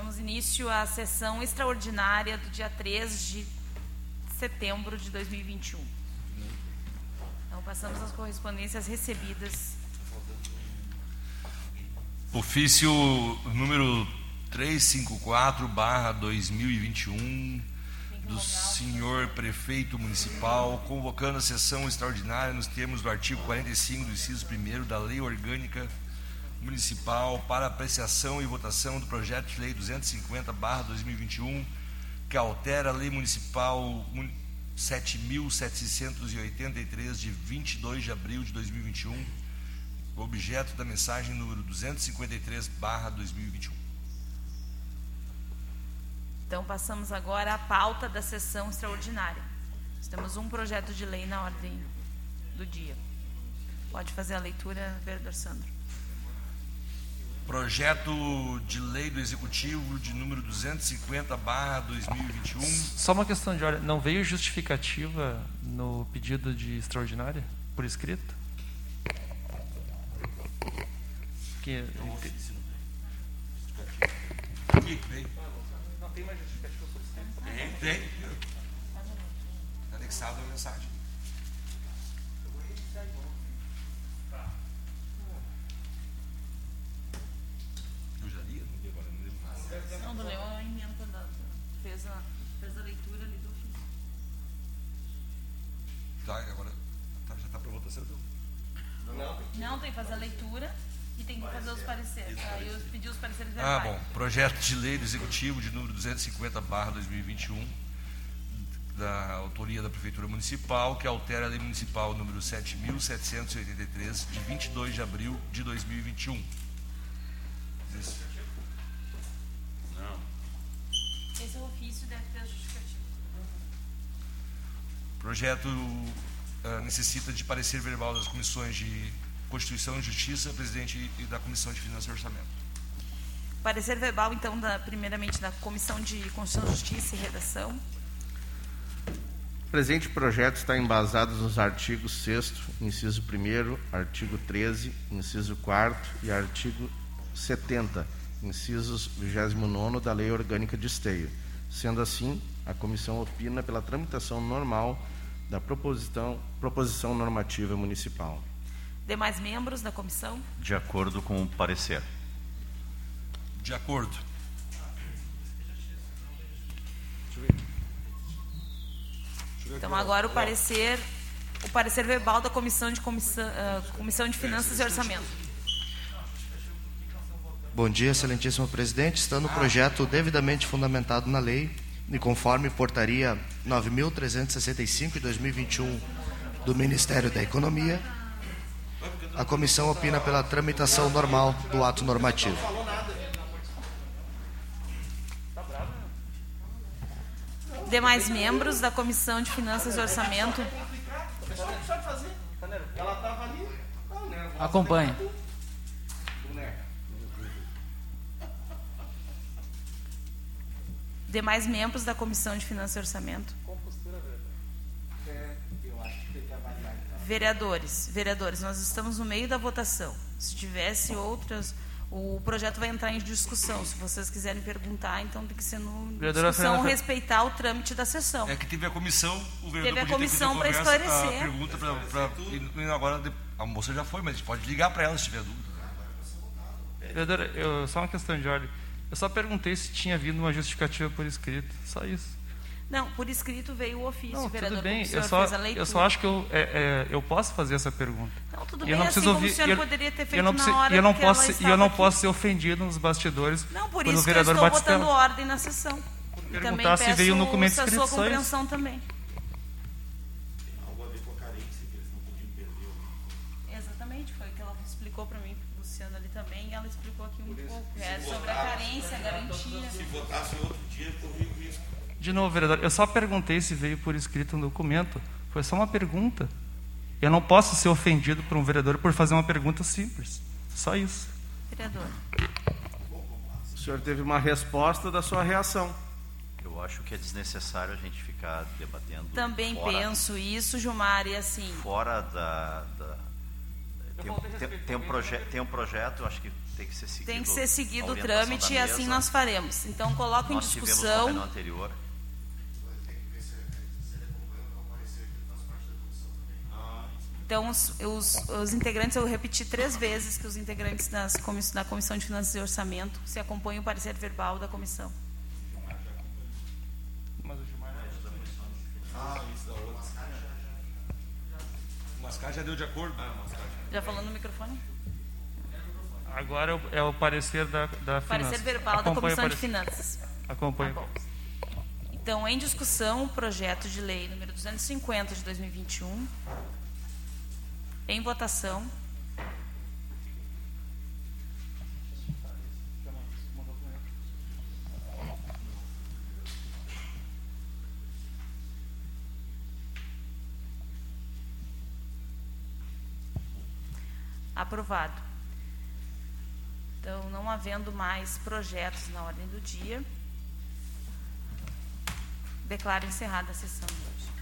Damos início à sessão extraordinária do dia 3 de setembro de 2021. Então, passamos às correspondências recebidas. Ofício número 354, barra 2021, do senhor prefeito municipal, convocando a sessão extraordinária nos termos do artigo 45 do inciso 1 da Lei Orgânica Municipal para apreciação e votação do projeto de lei 250, barra 2021, que altera a Lei Municipal 7.783, de 22 de abril de 2021, objeto da mensagem número 253, barra 2021. Então, passamos agora à pauta da sessão extraordinária. Nós temos um projeto de lei na ordem do dia. Pode fazer a leitura, vereador Sandro. Projeto de lei do Executivo de número 250, barra 2021. Só uma questão de ordem. Não veio justificativa no pedido de extraordinária, por escrito? Que, Aqui, vem. não tem mais justificativa por escrito? Tem, tem. Anexado a mensagem. Eu já li, não li agora, não lembro nada. Não, do Leão é a emenda da. Fez a, fez a leitura ali do ofício. Tá, agora tá, para votação, então. Não, tem que fazer a leitura e tem que fazer os pareceres. Aí eu pedi os pareceres Ah, verbais. bom. Projeto de lei do Executivo de número 250, barra 2021, da autoria da Prefeitura Municipal, que altera a Lei Municipal número 7.783, de 22 de abril de 2021. Isso. Esse é o ofício deve ter a justificativa. Projeto ah, necessita de parecer verbal das comissões de Constituição e Justiça, presidente e da Comissão de Finanças e Orçamento. Parecer verbal, então, da, primeiramente da Comissão de Constituição, Justiça e Redação. O presente projeto está embasado nos artigos 6 inciso 1 artigo 13, inciso 4 e artigo 70, incisos 29 da Lei Orgânica de Esteio. Sendo assim, a comissão opina pela tramitação normal da proposição, proposição normativa municipal. Demais membros da comissão. De acordo com o parecer. De acordo. Então, agora o parecer, o parecer verbal da Comissão de, comissão, ah, comissão de Finanças e Orçamento. Bom dia, excelentíssimo presidente. Estando o projeto devidamente fundamentado na lei e conforme portaria 9.365 de 2021 do Ministério da Economia, a comissão opina pela tramitação normal do ato normativo. Demais membros da Comissão de Finanças e Orçamento. Acompanhe. Demais membros da Comissão de Finanças e Orçamento. Vereadores, vereadores, nós estamos no meio da votação. Se tivesse outras, o projeto vai entrar em discussão. Se vocês quiserem perguntar, então tem que ser no Vereadora discussão, Fernanda- respeitar o trâmite da sessão. É que teve a comissão, o vereador Teve a comissão feito a pra conversa, esclarecer. A pergunta pra, pra- agora a moça já foi, mas a gente pode ligar para ela se tiver dúvida. Vereadora, eu, só uma questão de ordem. Eu só perguntei se tinha havido uma justificativa por escrito. Só isso. Não, por escrito veio o ofício, Não, vereador. tudo bem. Eu só, fez a leitura. eu só acho que eu, é, é, eu posso fazer essa pergunta. Não, tudo E bem, eu não assim preciso ouvir. o senhor eu- poderia ter feito eu não na preciso- hora e eu não posso, e eu não aqui. posso ser ofendido nos bastidores Não, por isso o que eu estou Batistella. botando ordem na sessão. E também perguntar se peço veio no documento a sua escrito, isso. compreensão também. Exatamente, foi o que ela explicou para mim, Luciano ali também, ela explicou aqui um pouco. É sobre a carência, a garantia. De novo, vereador, eu só perguntei se veio por escrito no documento. Foi só uma pergunta. Eu não posso ser ofendido por um vereador por fazer uma pergunta simples. Só isso. Vereador. O senhor teve uma resposta da sua reação. Eu acho que é desnecessário a gente ficar debatendo. Também fora, penso isso, Gilmar, e assim. Fora da. da- tem, tem- um tem um projeto, acho que tem que ser seguido. Tem que ser seguido o trâmite e da assim nós faremos. Então, coloco em Nós tivemos no discussão. anterior. Então, os, os, os integrantes, eu repeti três vezes que os integrantes das comiss, da Comissão de Finanças e Orçamento se acompanham o parecer verbal da comissão. O Mascar já deu de acordo? Já falou no microfone? Agora é o, é parecer da, da Parecer finança. verbal da Acompanhe o Comissão de. Finanças. Acompanhe. Tá. Então, em discussão, o projeto de lei número 250 de 2021. Em votação. Aprovado. Então, não havendo mais projetos na ordem do dia, declaro encerrada a sessão de hoje.